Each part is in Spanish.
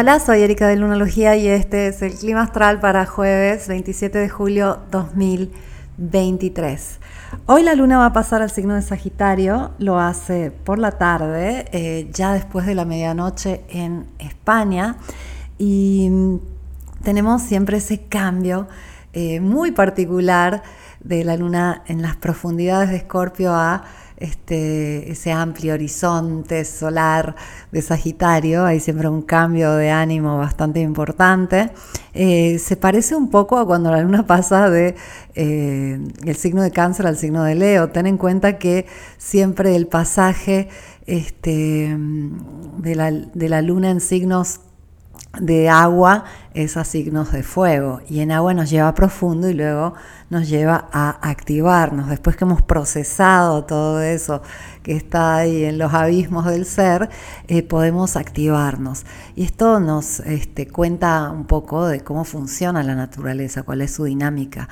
Hola, soy Erika de Lunalogía y este es el clima astral para jueves 27 de julio 2023. Hoy la luna va a pasar al signo de Sagitario, lo hace por la tarde, eh, ya después de la medianoche en España y mm, tenemos siempre ese cambio eh, muy particular de la luna en las profundidades de Escorpio a este, ese amplio horizonte solar de Sagitario, hay siempre un cambio de ánimo bastante importante. Eh, se parece un poco a cuando la luna pasa de eh, el signo de cáncer al signo de Leo. Ten en cuenta que siempre el pasaje este, de, la, de la luna en signos de agua es a signos de fuego y en agua nos lleva profundo y luego nos lleva a activarnos. Después que hemos procesado todo eso que está ahí en los abismos del ser, eh, podemos activarnos. Y esto nos este, cuenta un poco de cómo funciona la naturaleza, cuál es su dinámica.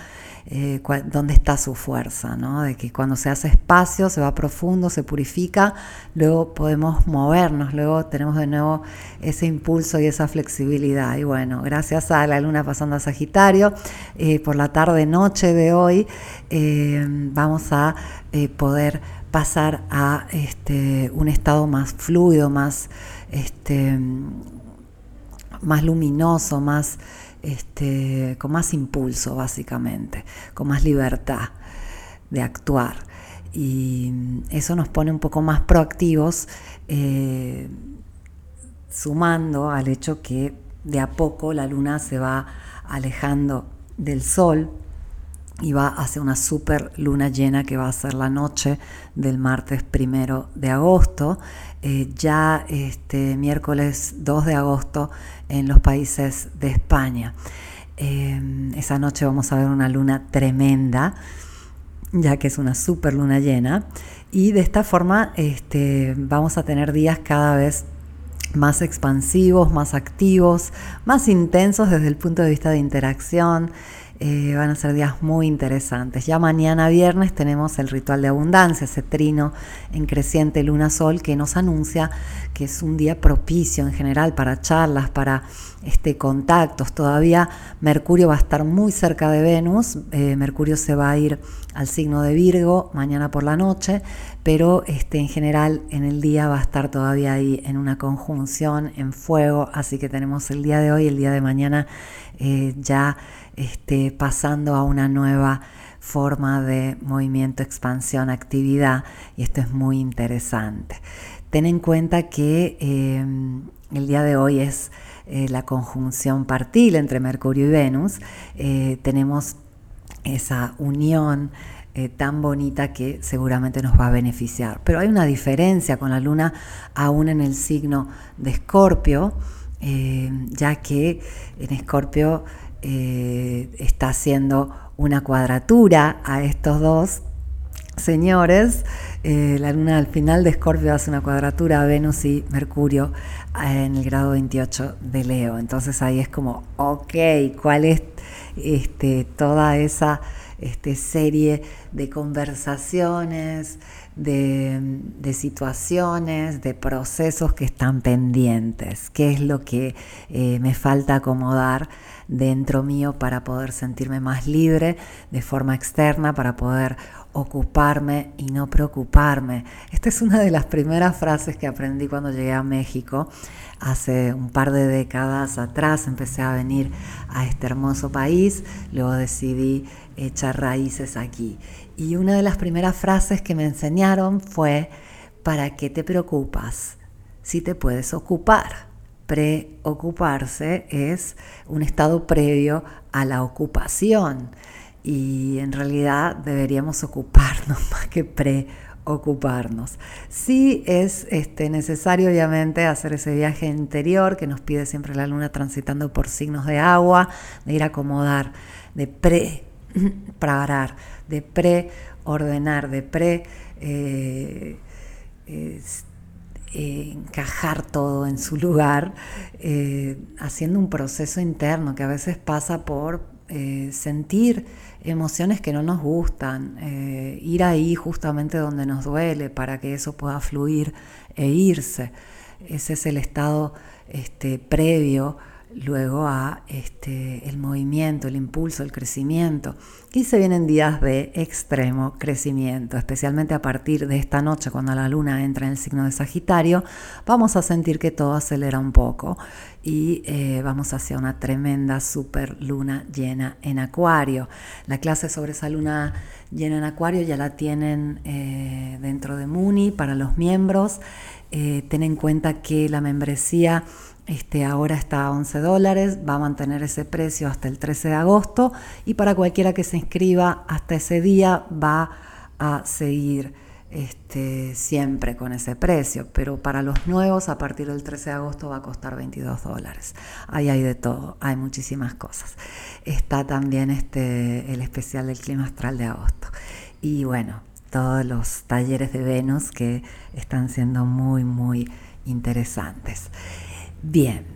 Eh, dónde está su fuerza, ¿no? de que cuando se hace espacio, se va profundo, se purifica, luego podemos movernos, luego tenemos de nuevo ese impulso y esa flexibilidad. Y bueno, gracias a la luna pasando a Sagitario, eh, por la tarde-noche de hoy eh, vamos a poder pasar a este, un estado más fluido, más, este, más luminoso, más este, con más impulso básicamente, con más libertad de actuar. Y eso nos pone un poco más proactivos, eh, sumando al hecho que de a poco la luna se va alejando del sol y va hacia una super luna llena que va a ser la noche del martes primero de agosto, eh, ya este miércoles 2 de agosto en los países de España. Eh, esa noche vamos a ver una luna tremenda, ya que es una super luna llena, y de esta forma este, vamos a tener días cada vez más expansivos, más activos, más intensos desde el punto de vista de interacción. Eh, van a ser días muy interesantes. Ya mañana viernes tenemos el ritual de abundancia, ese trino en creciente luna sol que nos anuncia que es un día propicio en general para charlas, para este, contactos. Todavía Mercurio va a estar muy cerca de Venus, eh, Mercurio se va a ir al signo de Virgo mañana por la noche, pero este, en general en el día va a estar todavía ahí en una conjunción en fuego, así que tenemos el día de hoy, el día de mañana eh, ya pasando a una nueva forma de movimiento, expansión, actividad, y esto es muy interesante. Ten en cuenta que em, el día de hoy es eh, la conjunción partil entre Mercurio y Venus. Eh, tenemos esa unión eh, tan bonita que seguramente nos va a beneficiar. Pero hay una diferencia con la luna aún en el signo de Escorpio, ya que en Escorpio eh, está haciendo una cuadratura a estos dos señores. Eh, la luna al final de Escorpio hace una cuadratura a Venus y Mercurio eh, en el grado 28 de Leo. Entonces ahí es como, ok, ¿cuál es este, toda esa este, serie de conversaciones, de, situaciones, de procesos que están pendientes? ¿Qué es lo que me falta acomodar? dentro mío para poder sentirme más libre de forma externa, para poder ocuparme y no preocuparme. Esta es una de las primeras frases que aprendí cuando llegué a México. Hace un par de décadas atrás empecé a venir a este hermoso país, luego decidí echar raíces aquí. Y una de las primeras frases que me enseñaron fue, ¿para qué te preocupas si te puedes ocupar? preocuparse es un estado previo a la ocupación y en realidad deberíamos ocuparnos más que preocuparnos. Sí es este, necesario obviamente hacer ese viaje interior que nos pide siempre la luna transitando por signos de agua, de ir a acomodar, de de preordenar, de pre... Eh, eh, encajar todo en su lugar, eh, haciendo un proceso interno que a veces pasa por eh, sentir emociones que no nos gustan, ir ahí justamente donde nos duele para que eso pueda fluir e irse. ese es el estado este, previo luego a este, el movimiento, el impulso, el crecimiento. Y se vienen días de extremo crecimiento, especialmente a partir de esta noche cuando la luna entra en el signo de Sagitario, vamos a sentir que todo acelera un poco y eh, vamos hacia una tremenda super luna llena en Acuario. La clase sobre esa luna llena en Acuario ya la tienen eh, dentro de Muni para los miembros. Eh, ten en cuenta que la membresía este, ahora está a 11 dólares, va a mantener ese precio hasta el 13 de agosto y para cualquiera que se inscriba hasta ese día va a seguir este, siempre con ese precio, pero para los nuevos a partir del 13 de agosto va a costar 22 dólares. Ahí hay de todo, hay muchísimas cosas. Está también este, el especial del clima astral de agosto. Y bueno, todos los talleres de Venus que están siendo muy, muy interesantes. Bien,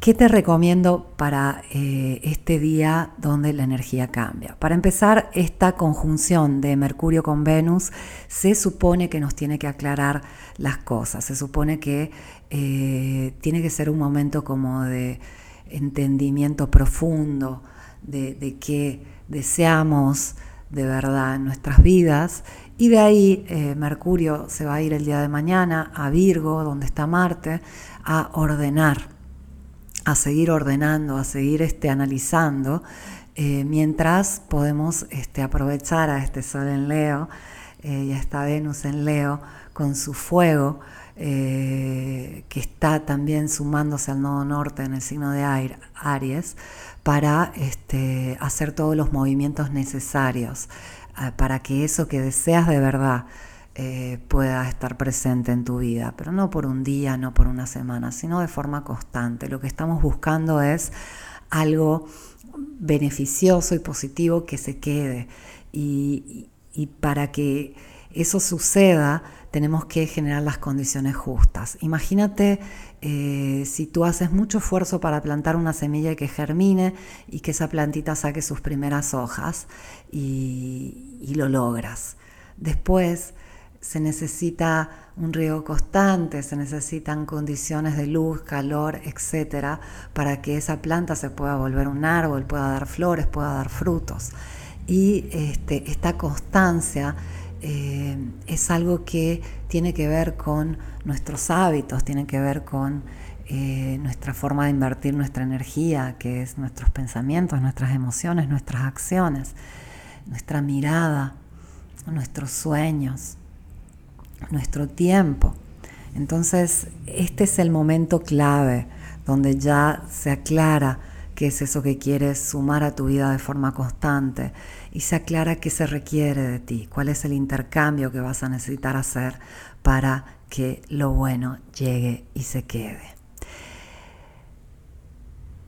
¿qué te recomiendo para eh, este día donde la energía cambia? Para empezar, esta conjunción de Mercurio con Venus se supone que nos tiene que aclarar las cosas, se supone que eh, tiene que ser un momento como de entendimiento profundo de, de qué deseamos de verdad en nuestras vidas. Y de ahí eh, Mercurio se va a ir el día de mañana a Virgo, donde está Marte, a ordenar, a seguir ordenando, a seguir este, analizando, eh, mientras podemos este, aprovechar a este Sol en Leo eh, y a esta Venus en Leo con su fuego, que está también sumándose al nodo norte en el signo de Aries, para este, hacer todos los movimientos necesarios para que eso que deseas de verdad eh, pueda estar presente en tu vida, pero no por un día, no por una semana, sino de forma constante. Lo que estamos buscando es algo beneficioso y positivo que se quede. y para que eso suceda, tenemos que generar las condiciones justas. Imagínate eh, si tú haces mucho esfuerzo para plantar una semilla que germine y que esa plantita saque sus primeras hojas y, y lo logras. Después se necesita un riego constante, se necesitan condiciones de luz, calor, etcétera, para que esa planta se pueda volver un árbol, pueda dar flores, pueda dar frutos. Y este, esta constancia eh, es algo que tiene que ver con nuestros hábitos, tiene que ver con eh, nuestra forma de invertir nuestra energía, que es nuestros pensamientos, nuestras emociones, nuestras acciones, nuestra mirada, nuestros sueños, nuestro tiempo. Entonces, este es el momento clave donde ya se aclara qué es eso que quieres sumar a tu vida de forma constante y se aclara qué se requiere de ti, cuál es el intercambio que vas a necesitar hacer para que lo bueno llegue y se quede.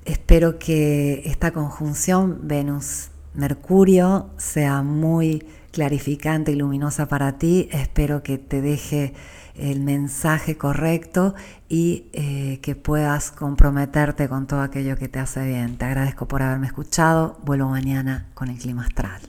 Espero que esta conjunción Venus-Mercurio sea muy clarificante y luminosa para ti. Espero que te deje el mensaje correcto y eh, que puedas comprometerte con todo aquello que te hace bien. Te agradezco por haberme escuchado. Vuelvo mañana con el clima astral.